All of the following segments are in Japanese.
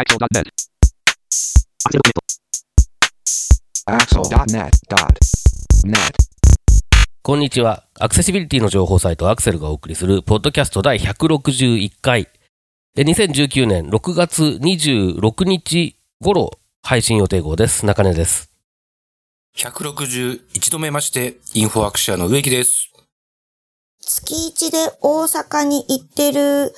Axel.net. Axel.net.net. こんにちは。アクセシビリティの情報サイトアクセルがお送りする、ポッドキャスト第161回。え2019年6月26日頃配信予定号です。中根です。161度目まして、インフォアクシアの植木です。月一で大阪に行ってる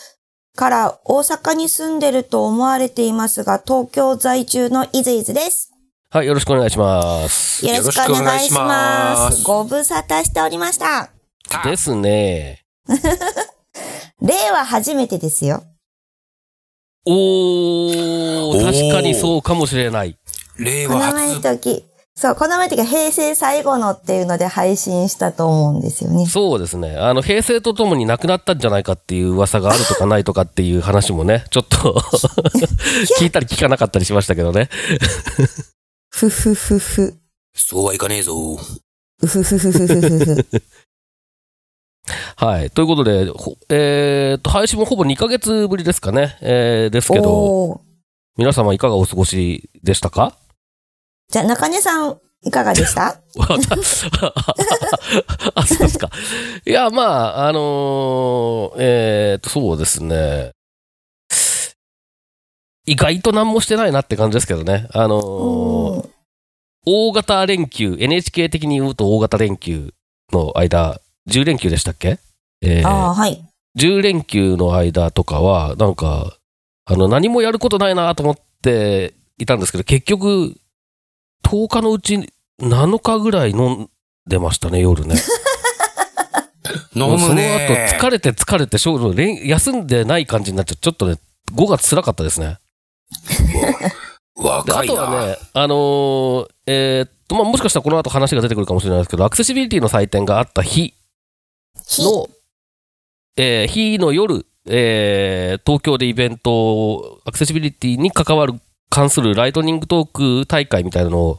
から大阪に住んでると思われていますが、東京在住のイズイズです。はい、よろしくお願いします。よろしくお願いしよろしくお願いしま。ますすご無沙汰しておりました。ですね。令和初めてですよ。おー、確かにそうかもしれない。令和この前の初。時、そう、この前の時が平成最後のっていうので配信したと思うんですよね。そうですね。あの、平成とともに亡くなったんじゃないかっていう噂があるとかないとかっていう話もね、ちょっと 聞いたり聞かなかったりしましたけどね。ふふふふ。そうはいかねえぞ。うふふふふふふふ。はい。ということで、ほえー、と、配信もほぼ2ヶ月ぶりですかね。えー、ですけど、皆様いかがお過ごしでしたか？じゃあ、中根さん、いかがでした？あ、そうですか。いや、まあ、あのーえー、と、そうですね。意外と何もしてないなって感じですけどね。あのー大型連休、NHK 的に言うと大型連休の間、10連休でしたっけ？えーああ、はい。10連休の間とかは、なんか、あの、何もやることないなと思っていたんですけど、結局、10日のうち7日ぐらい飲んでましたね、夜ね。飲むもうそのね。後、疲れて疲れて、休んでない感じになっちゃって、ちょっとね、5月辛かったですね。であ若いな。とはね、あのーえーっと、まあ、もしかしたらこの後話が出てくるかもしれないですけど、アクセシビリティの祭典があった日ひの、えー日の夜、えー東京でイベント、アクセシビリティに関わる、関するライトニングトーク大会みたいなのを、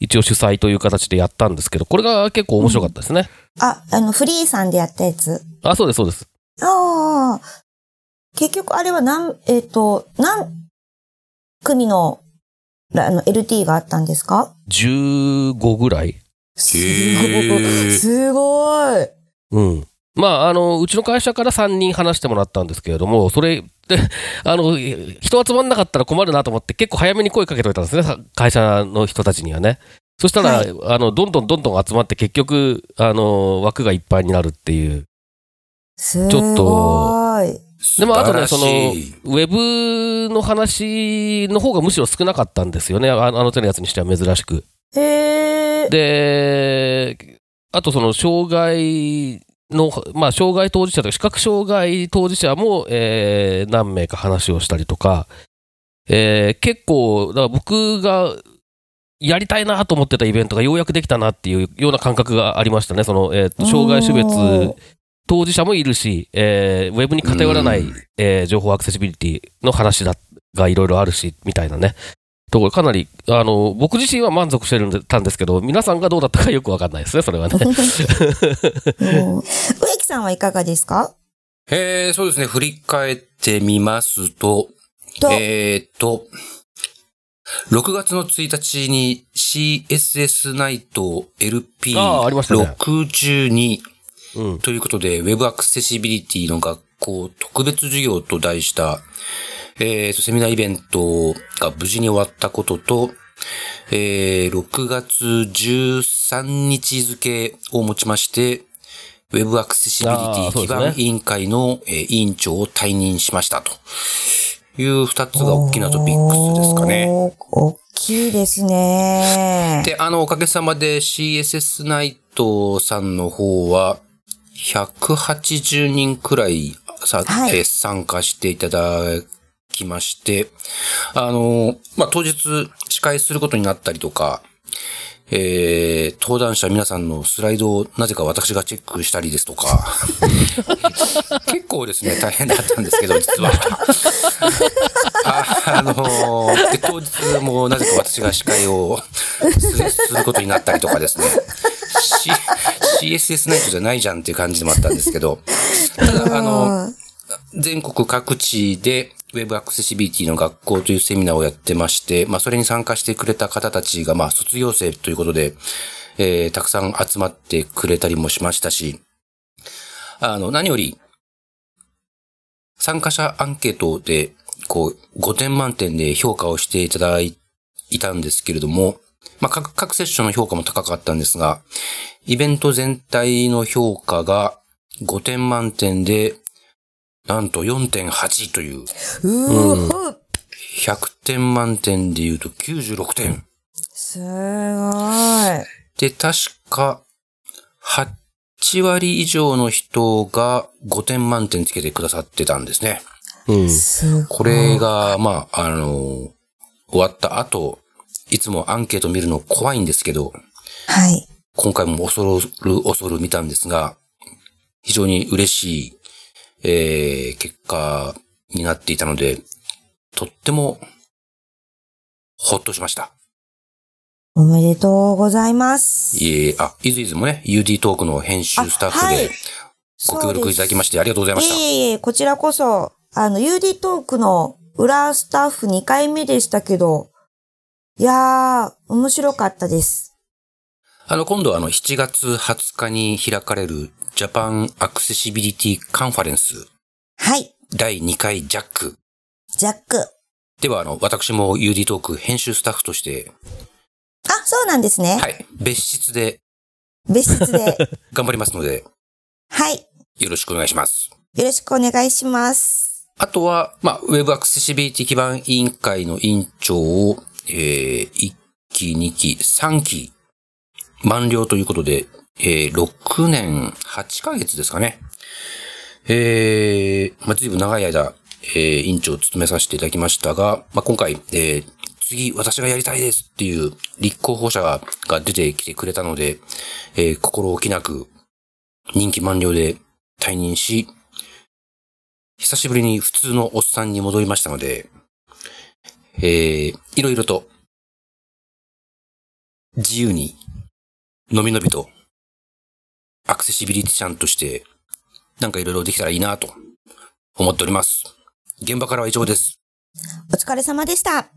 一応主催という形でやったんですけど、これが結構面白かったですね。あ、あの、フリーさんでやったやつ。あ、そうです、そうです。ああ。結局あれは何、えっ、と、何組の、あの、LT があったんですか？15ぐらいすへごい。ーすごい。うん。まあ、あの、うちの会社から3人話してもらったんですけれども、それで、あの、人集まんなかったら困るなと思って、結構早めに声かけといたんですね、さ会社の人たちにはね。そしたら、はいあの、どんどんどんどん集まって、結局、あの、枠がいっぱいになるっていう。すごい。ちょっとでも、あとね、その、ウェブの話の方がむしろ少なかったんですよね、ああの手のやつにしては珍しく。へえ。で、あとその障害の、まあ、障害当事者とか視覚障害当事者も、えー何名か話をしたりとか、えー結構、だから僕がやりたいなと思ってたイベントがようやくできたなっていうような感覚がありましたね。その、えーと障害種別当事者もいるし、えーウェブに偏らないうん、えー情報アクセシビリティの話だがいろいろあるし、みたいなね。ところかなり、あの、僕自身は満足してるんたんですけど、皆さんがどうだったかよくわかんないですね、それはね。う ん植木さんはいかがですか？えー、そうですね。振り返ってみますと、と、えーっと、6月の1日に CSS ナイトあーありましたね LP62 うん。ということで、Web アクセシビリティの学校特別授業と題した、えーと、セミナーイベントが無事に終わったことと、えー、6月13日付をもちまして、Web アクセシビリティ基盤委員会の、えー委員長を退任しましたという二つが大きなトピックスですかね。大きいですね。で、あの、おかげさまで CSS ナイトさんの方は、180人くらいさ、はいえー参加していただきまして、あの、まあ、当日司会することになったりとか、えー、登壇者皆さんのスライドをなぜか私がチェックしたりですとか、結構ですね、大変だったんですけど、実は。ああので、当日もなぜか私が司会をするすることになったりとかですね、C、CSS ナイトじゃないじゃんっていう感じでもあったんですけど、ただ、あの、全国各地で、Web アクセシビリティの学校というセミナーをやってまして、まあ、それに参加してくれた方たちが、まあ、卒業生ということで、えー、たくさん集まってくれたりもしましたし、あの、何より、参加者アンケートで、こう、5点満点で評価をしていただいたんですけれども、まあ、各、各セッションの評価も高かったんですが、イベント全体の評価が5点満点で、なんと4.8という、うーふ、100点満点で言うと96点。すごい。で、確か、8割以上の人が5点満点つけてくださってたんですね。うん。すごい。これが、まあ、あの、終わった後、いつもアンケート見るの怖いんですけど、はい。今回も恐る恐る見たんですが、非常に嬉しい、えー、結果になっていたので、とっても、ほっとしました。おめでとうございます。いえ、あ、いずいずもね、UD トークの編集スタッフでご協力いただきましてありがとうございました。いえいえ、こちらこそ、あの、UD トークの裏スタッフ2回目でしたけど、いやー、面白かったです。あの、今度はあの、7月20日に開かれるジャパンアクセシビリティカンファレンスはい、第2回ジャックジャック。では、あの、私も UD トーク編集スタッフとして、あ、そうなんですね。はい、別室で別室で。頑張りますので、はい。よろしくお願いします。よろしくお願いします。あとは、まあ、ウェブアクセシビリティ基盤委員会の委員長を、えー、1期、2期、3期、満了ということで、えー、6年8ヶ月ですかね。えー、まあ、ずいぶん長い間、えー、委員長を務めさせていただきましたが、まあ、今回、えー、次私がやりたいですっていう立候補者がが出てきてくれたので、えー、心置きなく任期満了で退任し、久しぶりに普通のおっさんに戻りましたので、えー、いろいろと、自由に、のびのびと、アクセシビリティちゃんとして、なんかいろいろできたらいいなと、思っております。現場からは以上です。お疲れ様でした。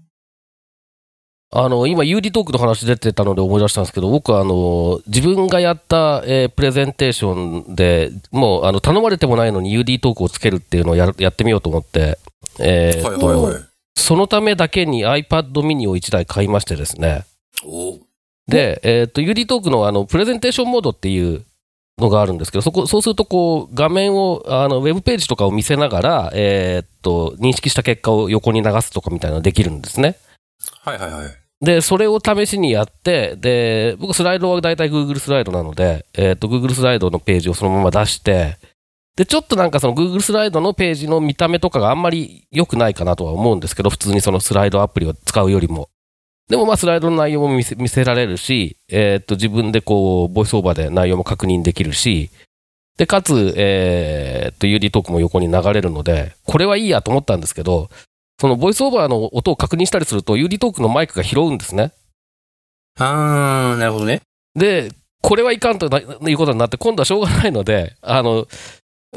あの、今、UD トークの話出てたので思い出したんですけど、僕は、あの、自分がやった、えープレゼンテーションで、もう、あの、頼まれてもないのに UD トークをつけるっていうのをやるやってみようと思って、えーはいはいはい。そのためだけに iPad mini を1台買いましてですね。おーで、えっ、と、UD トークのあの、プレゼンテーションモードっていうのがあるんですけど、そこ、そうするとこう、画面を、あの、ウェブページとかを見せながら、えっ、と、認識した結果を横に流すとかみたいなのができるんですね。はいはいはい。で、それを試しにやって、で、僕スライドは大体 Google スライドなので、えっ、と、Google スライドのページをそのまま出して、で、ちょっとなんかその Google スライドのページの見た目とかがあんまり良くないかなとは思うんですけど、普通にそのスライドアプリを使うよりも。でもまあスライドの内容も見せ見せられるし、えっ、と、自分でこう、ボイスオーバーで内容も確認できるし、で、かつ、えっ、と、UD トークも横に流れるので、これはいいやと思ったんですけど、そのボイスオーバーの音を確認したりすると、UD トークのマイクが拾うんですね。あー、なるほどね。で、これはいかんとないうことになって、今度はしょうがないので、あの、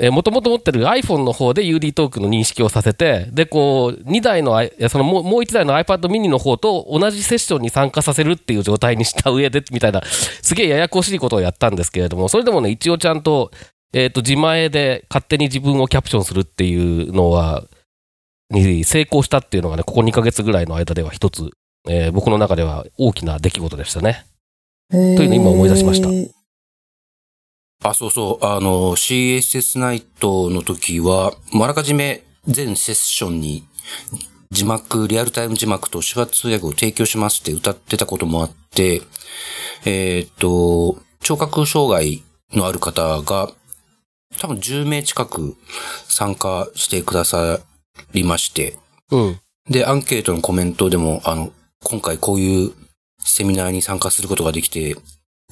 えー、もともと持ってる iPhone の方で UD トークの認識をさせて、で、こう、2台の、そのもうもう1台の iPad mini の方と同じセッションに参加させるっていう状態にした上で、みたいな、すげえややこしいことをやったんですけれども、それでもね、一応ちゃんと、えっ、と、自前で勝手に自分をキャプションするっていうのは、に成功したっていうのがね、ここ2ヶ月ぐらいの間では一つ、えー僕の中では大きな出来事でしたね。といというのを今思い出しましたあ、そうそう。あの、CSS ナイトの時は、あらかじめ全セッションに字幕、リアルタイム字幕と手話通訳を提供しますって歌ってたこともあって、えーっと、聴覚障害のある方が多分10名近く参加してくださりまして、うん。で、アンケートのコメントでも、あの、今回こういうセミナーに参加することができて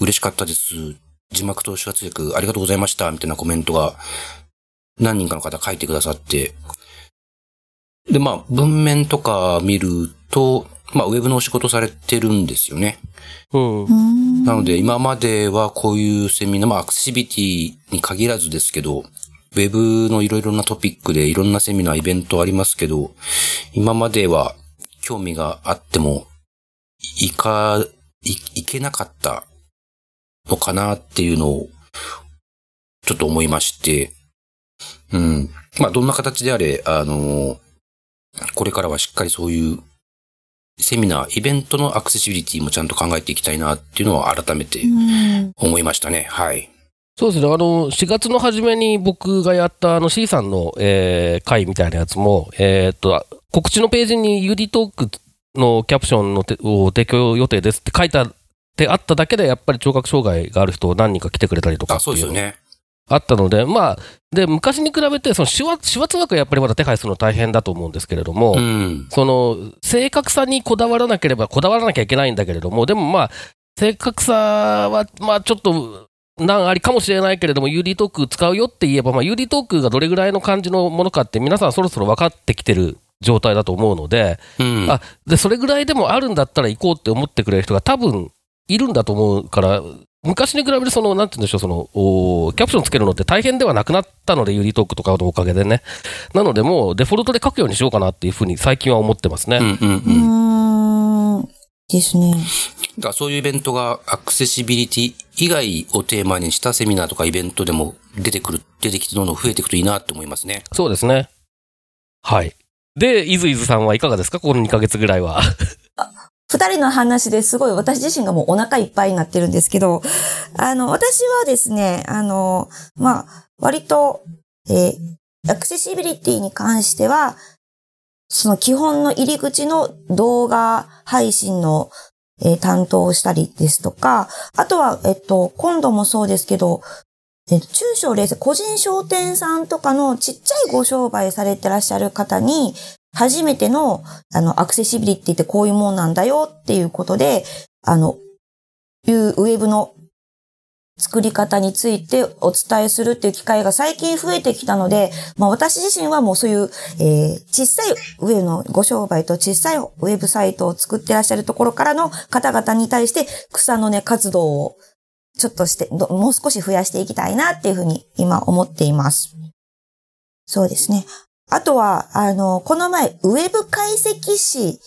嬉しかったです。字幕と手話通訳ありがとうございました。みたいなコメントが何人かの方書いてくださって。で、まあ、文面とか見ると、まあ、ウェブのお仕事されてるんですよね。うんう。んなので、今まではこういうセミナー、まあ、アクセシビティに限らずですけど、ウェブのいろいろなトピックでいろんなセミナー、イベントありますけど、今までは興味があっても、いか、い、いけなかったのかなっていうのを、ちょっと思いまして、うん。まあ、どんな形であれ、あの、これからはしっかりそういうセミナー、イベントのアクセシビリティもちゃんと考えていきたいなっていうのは改めてうん思いましたね。はい。そうですね、あの、4月の初めに僕がやったあの C さんの、えー会みたいなやつも、えーっと、告知のページに UD トークのキャプションのてを提供予定ですって書いてあってあっただけで、やっぱり聴覚障害がある人何人か来てくれたりとかあ、っていうの。あったので、まあ、で、昔に比べて、その手話、手話通訳はやっぱりまだ手配するの大変だと思うんですけれども、うん。その、正確さにこだわらなければ、こだわらなきゃいけないんだけれども、でもまあ、正確さは、まあちょっと、難ありかもしれないけれども、UD トーク使うよって言えば、まあ、UD トークがどれぐらいの感じのものかって、皆さんそろそろ分かってきてる状態だと思うので、うん。あでそれぐらいでもあるんだったら行こうって思ってくれる人が多分いるんだと思うから、昔に比べてその、なんて言うんでしょう、その、おキャプションつけるのって大変ではなくなったので、ユリトークとかのおかげでね。なので、もうデフォルトで書くようにしようかなっていうふうに最近は思ってますね。うんうんううん。ーん。ですね。だからそういうイベントがアクセシビリティ以外をテーマにしたセミナーとかイベントでも出てくる、出てきてどんどん増えていくといいなって思いますね。そうですね。はい。で、いずいずさんはいかがですか？この2ヶ月ぐらいは。二人の話ですごい私自身がもうお腹いっぱいになってるんですけど、あの、私はですね、あの、まあ、割と、えーアクセシビリティに関しては、その基本の入り口の動画配信の、えー担当をしたりですとか、あとは、えっと、今度もそうですけど、えっと、中小零細、個人商店さんとかのちっちゃいご商売されてらっしゃる方に、初めての、あの、アクセシビリティってこういうもんなんだよっていうことで、あの、いうウェブの作り方についてお伝えするっていう機会が最近増えてきたので、まあ私自身はもうそういう、えー小さいウェブのご商売と小さいウェブサイトを作ってらっしゃるところからの方々に対して草の根活動をちょっとして、もう少し増やしていきたいなっていうふうに今思っています。そうですね。あとは、あの、この前、ウェブ解析士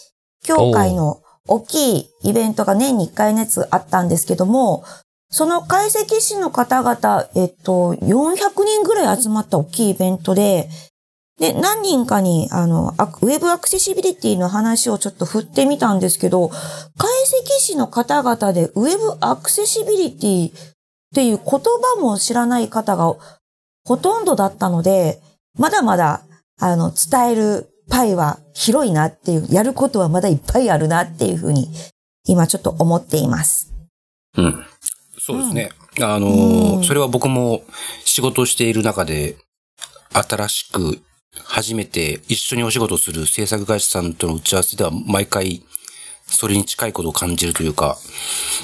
協会の大きいイベントが年に1回のやつあったんですけども、その解析士の方々、えっと、400人ぐらい集まった大きいイベントで、で、何人かに、あの、ウェブアクセシビリティの話をちょっと振ってみたんですけど、解析士の方々でウェブアクセシビリティっていう言葉も知らない方がほとんどだったので、まだまだ、あの、伝えるパイは広いなっていう、やることはまだいっぱいあるなっていうふうに、今ちょっと思っています。うん。そうですね。あのうんー、それは僕も仕事をしている中で、新しく初めて一緒にお仕事する制作会社さんとの打ち合わせでは毎回それに近いことを感じるというか、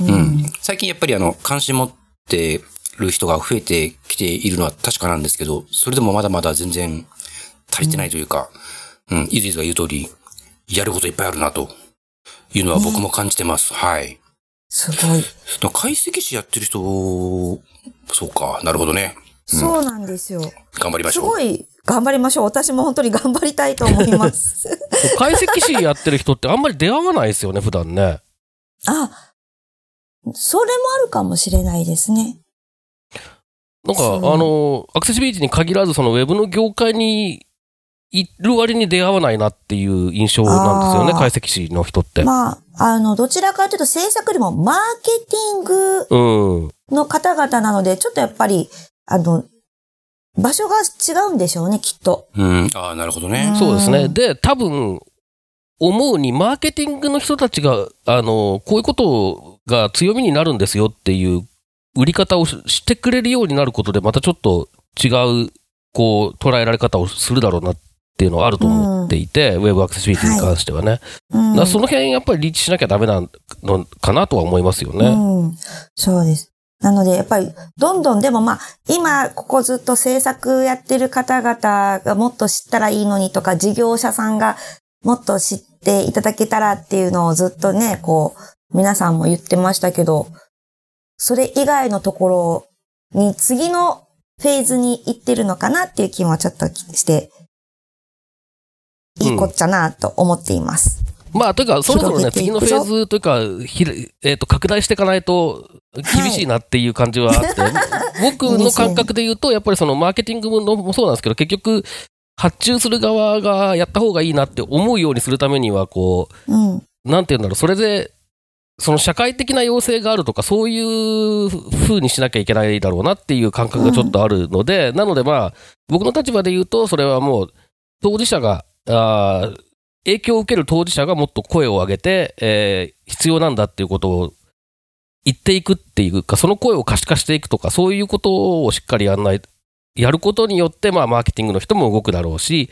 うん。最近やっぱりあの、関心持ってる人が増えてきているのは確かなんですけど、それでもまだまだ全然足りてないというか、うん、イズイズが言う通り、やることいっぱいあるなというのは僕も感じてます。はい。すごい。解析士やってる人、そうか、なるほどね。そうなんですよ。頑張りますしょう。ごい頑張りましょう。私も本当に頑張りたいと思います。解析士やってる人ってあんまり出会わないですよね、普段ね。あ、それもあるかもしれないですね。なんか、あの、アクセシビリティに限らず、そのウェブの業界にいる割に出会わないなっていう印象なんですよね、解析士の人って。まあ、あの、どちらかというと制作よりもマーケティングうん。の方々なので、ちょっとやっぱり、あの、場所が違うんでしょうね、きっと。うん、ああ、なるほどね。そうですね。うんで、多分、思うに、マーケティングの人たちが、あの、こういうことが強みになるんですよっていう売り方をししてくれるようになることで、またちょっと違う、こう、捉えられ方をするだろうなっていうのはあると思っていて、ウェブアクセシビリティに関してはね。うんだからその辺やっぱりリーチしなきゃダメなのかなとは思いますよね。うん。そうです。なので、やっぱり、どんどん、でもまあ、今、ここずっと制作やってる方々がもっと知ったらいいのにとか、事業者さんがもっと知っていただけたらっていうのをずっとね、こう、皆さんも言ってましたけど、それ以外のところに次のフェーズに行ってるのかなっていう気もちょっとして、いいこっちゃなと思っています。まあ、というか、そろそろね、次のフェーズというか、えっ、と、拡大していかないと厳しいなっていう感じはあって、僕の感覚で言うと、やっぱりそのマーケティングのもそうなんですけど、結局、発注する側がやった方がいいなって思うようにするためには、こうん。う、なんていうんだろう、それで、その社会的な要請があるとか、そういう風にしなきゃいけないだろうなっていう感覚がちょっとあるので、なのでまあ、僕の立場で言うと、それはもう、当事者が、あー影響を受ける当事者がもっと声を上げて、えー必要なんだっていうことを言っていくっていうか、その声を可視化していくとか、そういうことをしっかりやんない、やることによって、まあ、マーケティングの人も動くだろうし、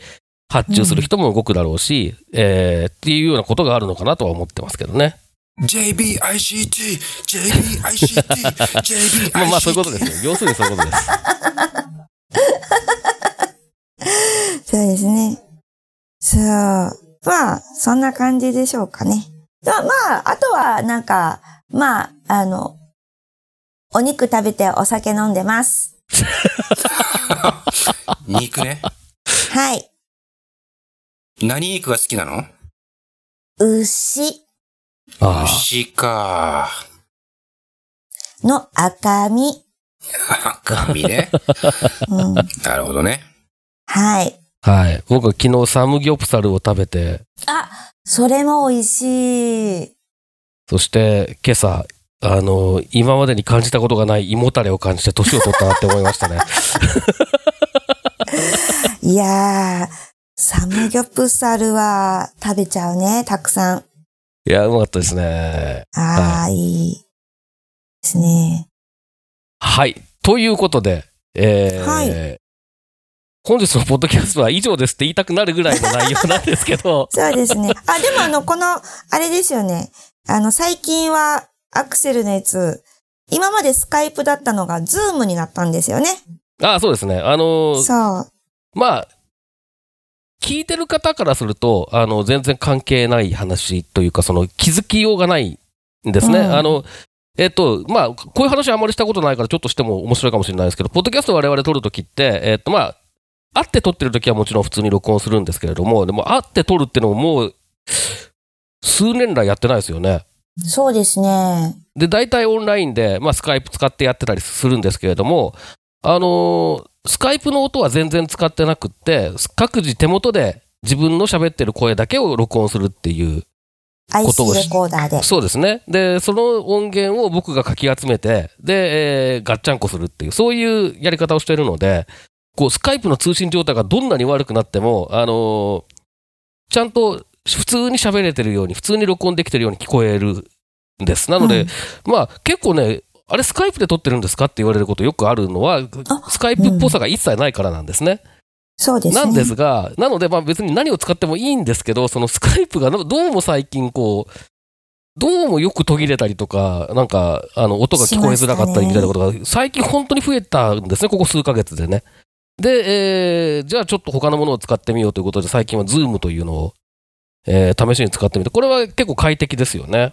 発注する人も動くだろうし、えーっていうようなことがあるのかなとは思ってますけどね。JBICT、JBICT、JBICT。まあまあ、そういうことですよ。要するにそういうことです。そうですね。そう。まあ、そんな感じでしょうかね。まあ、まあ、あとは、なんか、まあ、あの、お肉食べてお酒飲んでます。肉ね。はい。何肉が好きなの？牛あ牛か。の赤身。赤身ね。うん、なるほどね。はい。あ。はい。僕は昨日サムギョプサルを食べて、あ、それも美味しい。そして今朝、あの、今までに感じたことがない胃もたれを感じて年を取ったなって思いましたね。いやー、サムギョプサルは食べちゃうね、たくさん。いや、うまかったですね。あー、いい。ですね。はい。ということで、えーはい本日のポッドキャストは以上ですって言いたくなるぐらいの内容なんですけど、そうですね。あ、でもあの、この、あれですよね。あの、最近は、アクセルのやつ、今までスカイプだったのが、ズームになったんですよね。あそうですね。あの、そう。まあ、聞いてる方からすると、あの、全然関係ない話というか、その気づきようがないんですね。うんあの、えっと、まあ、こういう話あんまりしたことないから、ちょっとしても面白いかもしれないですけど、ポッドキャスト我々撮るときって、えっと、まあ、会って撮ってるときはもちろん普通に録音するんですけれども、でも会って撮るっていうのももう、数年来やってないですよね。そうですね。で、大体オンラインで、まあ、スカイプ使ってやってたりするんですけれども、あのースカイプの音は全然使ってなくって、各自手元で自分の喋ってる声だけを録音するっていう。ことを IC しレコーダーで。そうですね。で、その音源を僕がかき集めて、で、えーガッチャンコするっていう、そういうやり方をしているので、こう、スカイプの通信状態がどんなに悪くなっても、あのーちゃんと普通に喋れてるように、普通に録音できてるように聞こえるんです。なので、うんまあ、結構ね、あれスカイプで撮ってるんですかって言われることよくあるのは、あスカイプっぽさが一切ないからなんですね。そうですね。なんですが、なのでまあ別に何を使ってもいいんですけど、そのスカイプがどうも最近こう、どうもよく途切れたりとか、なんか、あの、音が聞こえづらかったりみたいなことが、最近本当に増えたんですね、ここ数ヶ月でね。で、えーじゃあちょっと他のものを使ってみようということで、最近は Zoom というのを、えー試しに使ってみて、これは結構快適ですよね。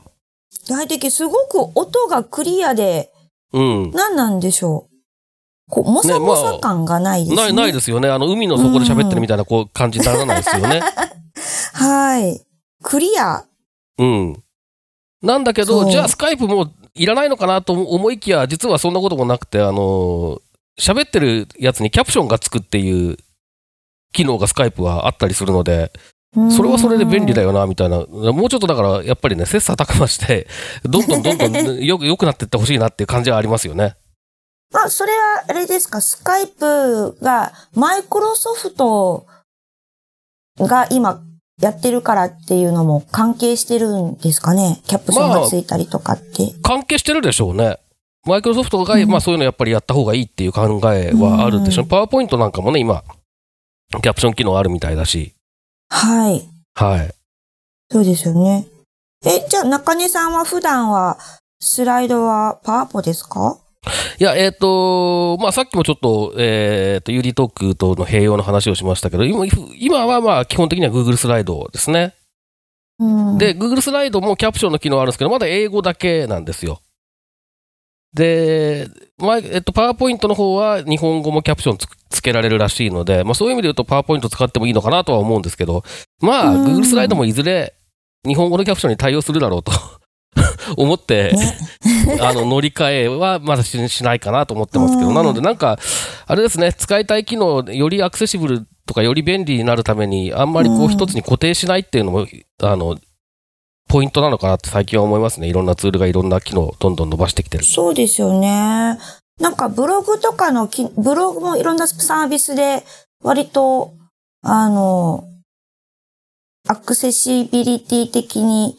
大的すごく音がクリアで、うん。何なんでしょう。こう、もさもさ感がないですね。ない、ないですよね。あの、海の底で喋ってるみたいなこう感じにならないですよね。はい。クリア。うん。なんだけど、じゃあスカイプもういらないのかなと思いきや、実はそんなこともなくて、あのー喋ってるやつにキャプションがつくっていう機能がスカイプはあったりするので、それはそれで便利だよ。よな、みたいな。もうちょっとだから、やっぱりね、切磋琢磨して、どんどんどんどんよく、良くなっていってほしいなっていう感じはありますよね。まあ、それは、あれですか、スカイプが、マイクロソフトが今やってるからっていうのも関係してるんですかね？キャプションがついたりとかって。関係してるでしょうね。マイクロソフトが、うんまあそういうのやっぱりやった方がいいっていう考えはあるでしょパワーポイントなんかもね、今、キャプション機能あるみたいだし。はい。はい。そうですよね。え、じゃあ中根さんは普段はスライドはパワポですか？いや、えっ、と、まあ、さっきもちょっと、えっ、と、ユーリトークとの併用の話をしましたけど、今、今はまあ、基本的には Google スライドですね。うん。で、Google スライドもキャプションの機能あるんですけど、まだ英語だけなんですよ。で、まあ、えっと、パワーポイントの方は日本語もキャプションつつけられるらしいので、まあそういう意味で言うとパワーポイント使ってもいいのかなとは思うんですけど、まあ、うん。Google スライドもいずれ日本語のキャプションに対応するだろうと 思って、ね。あの、乗り換えはまだししないかなと思ってますけど、うん。なのでなんか、あれですね、使いたい機能、よりアクセシブルとかより便利になるために、あんまりこううん。一つに固定しないっていうのも、あの、ポイントなのかなって最近は思いますね。いろんなツールがいろんな機能をどんどん伸ばしてきてる。そうですよね。なんかブログとかのき、ブログもいろんなサービスで割と、あの、アクセシビリティ的に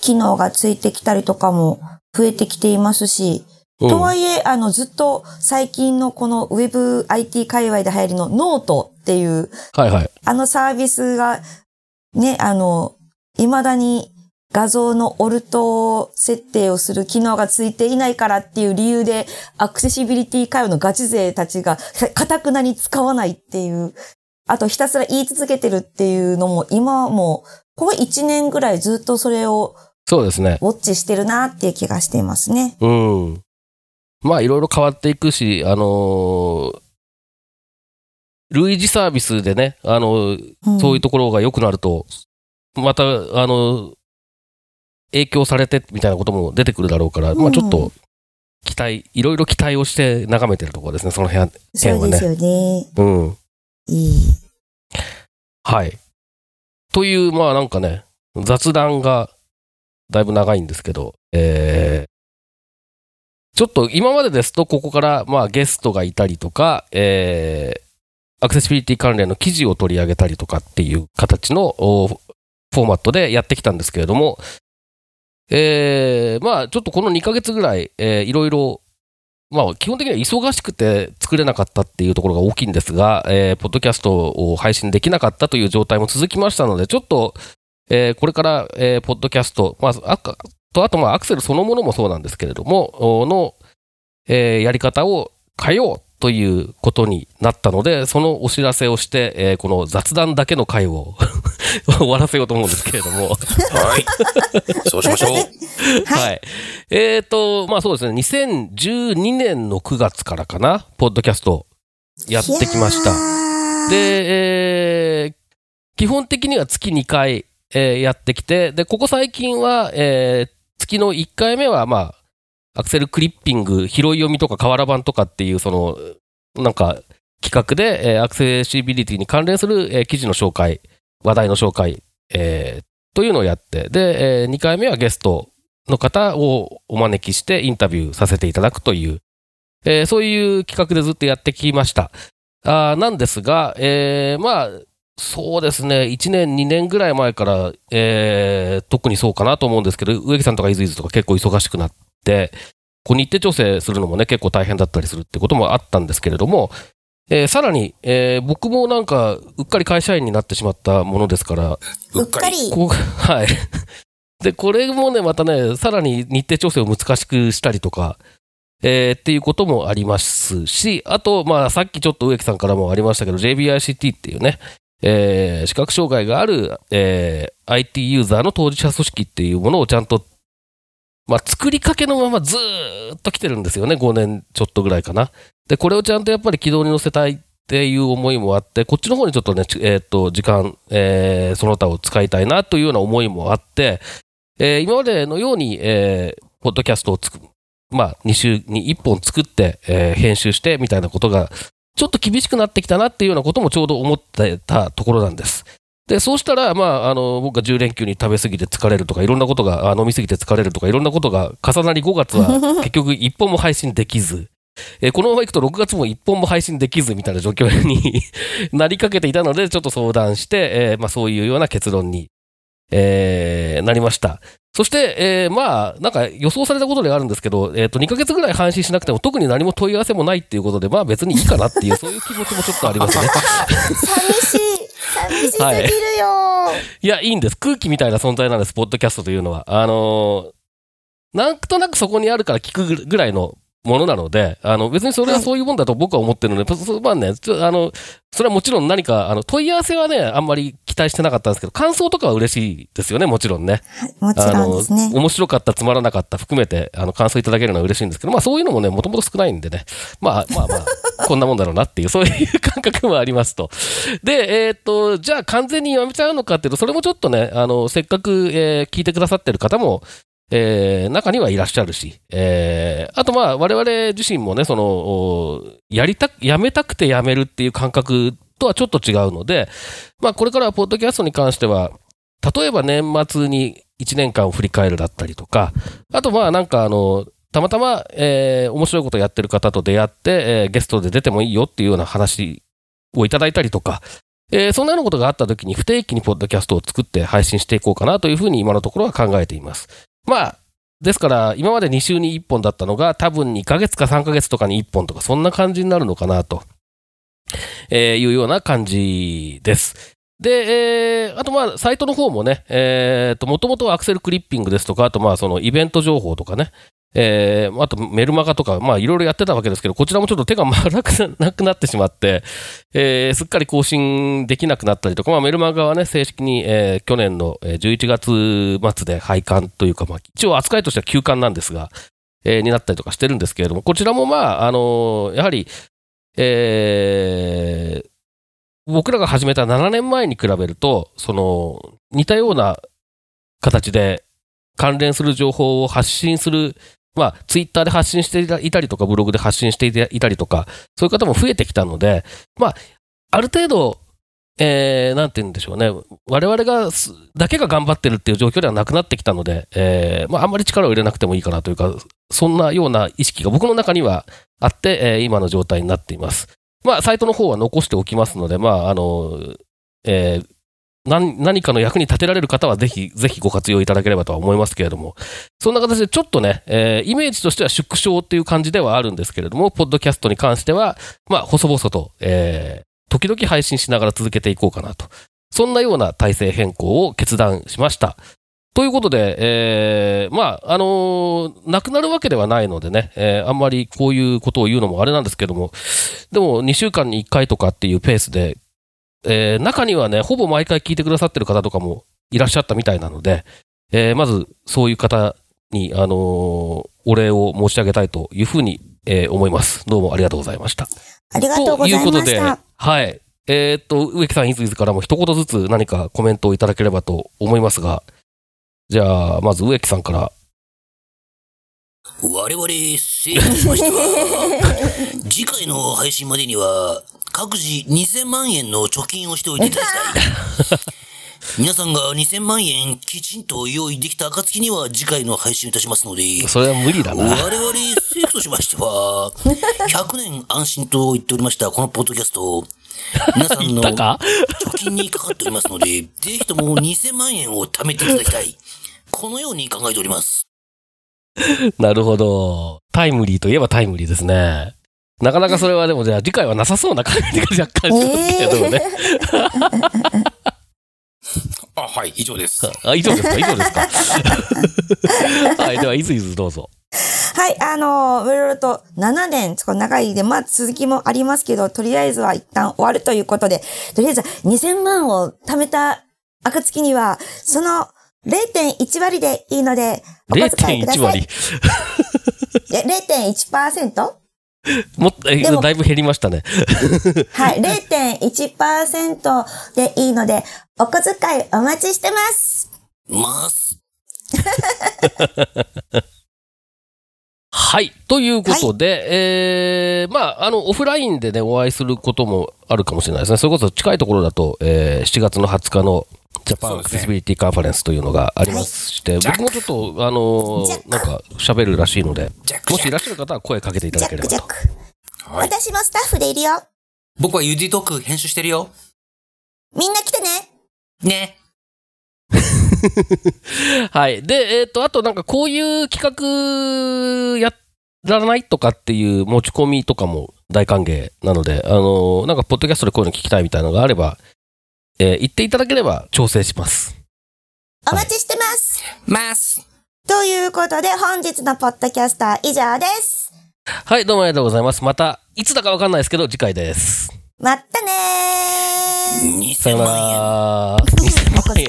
機能がついてきたりとかも増えてきていますし、うんとはいえ、あの、ずっと最近のこのウェブ IT 界隈で流行りのノートっていう、はいはい。あのサービスが、ね、あの、未だに画像のオルト設定をする機能がついていないからっていう理由で、アクセシビリティ界隈のガチ勢たちが、かたくなに使わないっていう、あとひたすら言い続けてるっていうのも、今はもう、この1年ぐらいずっとそれをそうですね。ウォッチしてるなっていう気がしていますね。うん。まあ、いろいろ変わっていくし、あのー類似サービスでね、あのーうんそういうところが良くなると、また、あのー影響されてみたいなことも出てくるだろうから、まあちょっと、期待、いろいろ期待をして眺めてるところですね、その辺。そうですよね。うん。いい。はい。という、まあなんかね、雑談がだいぶ長いんですけど、えーちょっと今までですと、ここからまあゲストがいたりとか、えーアクセシビリティ関連の記事を取り上げたりとかっていう形のおフォーマットでやってきたんですけれども、えーまあちょっとこの2ヶ月ぐらい、えーいろいろまあ、基本的には忙しくて作れなかったっていうところが大きいんですが、えーポッドキャストを配信できなかったという状態も続きましたので、ちょっと、えーこれから、えーポッドキャスト、まあ、あと、あと、まあ、アクセルそのものもそうなんですけれども、の、えーやり方を変えようということになったので、そのお知らせをして、えーこの雑談だけの回を 終わらせようと思うんですけれども、はい。そうしましょう。はい。えっ、と、まあそうですね、2012年の9月からかな、ポッドキャストやってきました。たで、えー基本的には月2回、えーやってきて、で、ここ最近は、えー月の1回目は、まあ、アクセルクリッピング、拾い読みとか瓦版とかっていう、その、なんか、企画で、えーアクセシビリティに関連する、えー記事の紹介、話題の紹介、えーというのをやって、で、え2回目はゲストの方をお招きしてインタビューさせていただくという、えーそういう企画でずっとやってきました。あなんですが、えーまあ、そうですね、1年、2年ぐらい前から、えー特にそうかなと思うんですけど、植木さんとか伊豆伊豆とか結構忙しくなって、こう日程調整するのもね、結構大変だったりするってこともあったんですけれども、えーさらに、えー僕もなんか、うっかり会社員になってしまったものですから、うっかり。こう はい。で、これもね、またね、さらに日程調整を難しくしたりとか、えーっていうこともありますし、あと、まあ、さっきちょっと植木さんからもありましたけど、JBICT っていうね、えー視覚障害がある、えー IT ユーザーの当事者組織っていうものをちゃんと、まあ、作りかけのままずっと来てるんですよね、5年ちょっとぐらいかな。で、これをちゃんとやっぱり軌道に乗せたいっていう思いもあって、こっちの方にちょっとね、えーと、時間、えーその他を使いたいなというような思いもあって、えー今までのように、えーポッドキャストをつく、まあ、2週に1本作って、えー編集してみたいなことが、ちょっと厳しくなってきたなっていうようなこともちょうど思ってたところなんです。で、そうしたら、まあ、あの、僕が10連休に食べ過ぎて疲れるとか、いろんなことが、あ飲み過ぎて疲れるとか、いろんなことが重なり5月は 結局1本も配信できず、えーこのままいくと6月も1本も配信できずみたいな状況に なりかけていたので、ちょっと相談して、えーまあそういうような結論に、えーなりました。そして、えーまあ、なんか予想されたことではあるんですけど、えっ、と、2ヶ月ぐらい配信しなくても特に何も問い合わせもないっていうことで、まあ別にいいかなっていう、そういう気持ちもちょっとありますね。寂しい。寂しすぎるよ。いや、いいんです。空気みたいな存在なんです、ポッドキャストというのは。あのーなんとなくそこにあるから聞くぐらいのものなので、あの、別にそれはそういうもんだと僕は思ってるので、そまあね、あの、それはもちろん何か、あの、問い合わせはね、あんまり期待してなかったんですけど、感想とかは嬉しいですよね、もちろんね。もちろんですね面白かった、つまらなかった含めて、あの、感想いただけるのは嬉しいんですけど、まあそういうのもね、もともと少ないんでね、まあまあまあ、こんなもんだろうなっていう、そういう感覚もありますと。で、えーっと、じゃあ完全にやめちゃうのかっていうと、それもちょっとね、あの、せっかく、えー聞いてくださってる方も、えー中にはいらっしゃるし、えーあとまあ、我々自身もね、その、おやりたく、やめたくてやめるっていう感覚とはちょっと違うので、まあ、これからはポッドキャストに関しては、例えば年末に1年間を振り返るだったりとか、あとまあなんかあの、たまたま、えー面白いことやってる方と出会って、えーゲストで出てもいいよっていうような話をいただいたりとか、えーそんなようなことがあった時に不定期にポッドキャストを作って配信していこうかなというふうに今のところは考えています。まあ、ですから、今まで2週に1本だったのが、多分2ヶ月か3ヶ月とかに1本とか、そんな感じになるのかなと、えーいうような感じです。で、えーあとまあ、サイトの方もね、えーと、もともとアクセルクリッピングですとか、あとまあ、そのイベント情報とかね、えーあとメルマガとか、まあ、いろいろやってたわけですけど、こちらもちょっと手が回らなくなってしまって、えーすっかり更新できなくなったりとか、まあ、メルマガはね、正式に、えー去年の11月末で廃刊というか、まあ、一応扱いとしては休刊なんですが、えーになったりとかしてるんですけれども、こちらもまあ、あのーやはり、えー僕らが始めた7年前に比べると、その、似たような形で関連する情報を発信する、まあ、ツイッターで発信していたりとか、ブログで発信していたりとか、そういう方も増えてきたので、まあ、ある程度、えー、なんて言うんでしょうね。我々がす、だけが頑張ってるっていう状況ではなくなってきたので、えー、まあ、あんまり力を入れなくてもいいかなというか、そんなような意識が僕の中にはあって、えー今の状態になっています。まあ、サイトの方は残しておきますので、まあ、あの、えー何何かの役に立てられる方はぜひ、ぜひご活用いただければとは思いますけれども、そんな形でちょっとね、えーイメージとしては縮小っていう感じではあるんですけれども、ポッドキャストに関しては、まあ、細々と、えー時々配信しながら続けていこうかなと。そんなような体制変更を決断しました。ということで、えーまあ、あのーなくなるわけではないのでね、えーあんまりこういうことを言うのもあれなんですけども、でも2週間に1回とかっていうペースで、えー中にはね、ほぼ毎回聞いてくださってる方とかもいらっしゃったみたいなので、えーまずそういう方に、あのーお礼を申し上げたいというふうに、えー思います。どうもありがとうございました。ありがとうございまということでした。、はい。えーっと、植木さん、いついつからも一言ずつ何かコメントをいただければと思いますが、じゃあ、まず植木さんから。我々、政府としましては、次回の配信までには、各自2000万円の貯金をしておいていただきたい。皆さんが2000万円きちんと用意できた暁には次回の配信いたしますので、それは無理だ我な。々政府としましては、100年安心と言っておりましたこのポッドキャスト、皆さんの貯金にかかっておりますので、ぜひとも2000万円を貯めていただきたい。このように考えております。なるほど。タイムリーといえばタイムリーですね。なかなかそれはでも、じゃあ次回はなさそうな感じが若干しますけれどもね。あ、はい、以上です。あ、以上ですか以上ですかはい、では、いずいずどうぞ。はい、あの、いろいろと7年、ちょっと長いで、まあ続きもありますけど、とりあえずは一旦終わるということで、とりあえず2000万を貯めた暁には、その0.1割でいいので、お小遣いくだ0.1さい。割。え、0.1%? もっと、えだいぶ減りましたね。はい、0.1%でいいので、お小遣いお待ちしてます。ます。はい。ということで、えー、まあ、あの、オフラインでね、お会いすることもあるかもしれないですね。それこそ近いところだと、えー、7月の20日のジャパンアクセシビリティカンファレンスというのがありまして、ジャック僕もちょっと、あのーなんか喋るらしいので、もしいらっしゃる方は声かけていたジだければと。はい。私もスタッフでいるよ。僕は UD トーク編集してるよ。みんな来てね。ね。はい。で、えっ、と、あとなんかこういう企画やらないとかっていう持ち込みとかも大歓迎なので、あのーなんかポッドキャストでこういうの聞きたいみたいなのがあれば、えー言っていただければ調整します。お待ちしてます。ます。ということで、本日のポッドキャスター以上です。はい、どうもありがとうございます。また、いつだかわかんないですけど、次回です。まったねー。さよ2000な万円。ら。お小2000万円。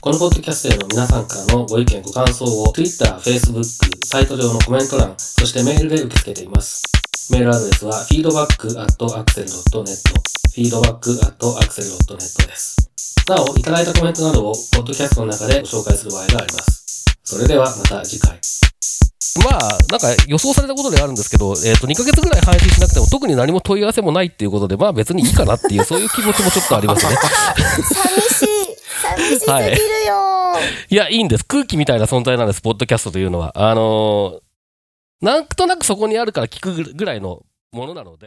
このポッドキャストへの皆さんからのご意見、ご感想を Twitter、Facebook、サイト上のコメント欄、そしてメールで受け付けています。メールアドレスは feedback.axel.net feedback.axel.net です。なお、いただいたコメントなどをポッドキャストの中でご紹介する場合があります。それではまた次回。まあ、なんか予想されたことではあるんですけど、えっ、と、2ヶ月ぐらい配信しなくても特に何も問い合わせもないっていうことで、まあ別にいいかなっていう、そういう気持ちもちょっとありますね。寂しい。寂しすぎるよいや、いいんです。空気みたいな存在なんです、ポッドキャストというのは。あのーなんとなくそこにあるから聞くぐらいのものなので。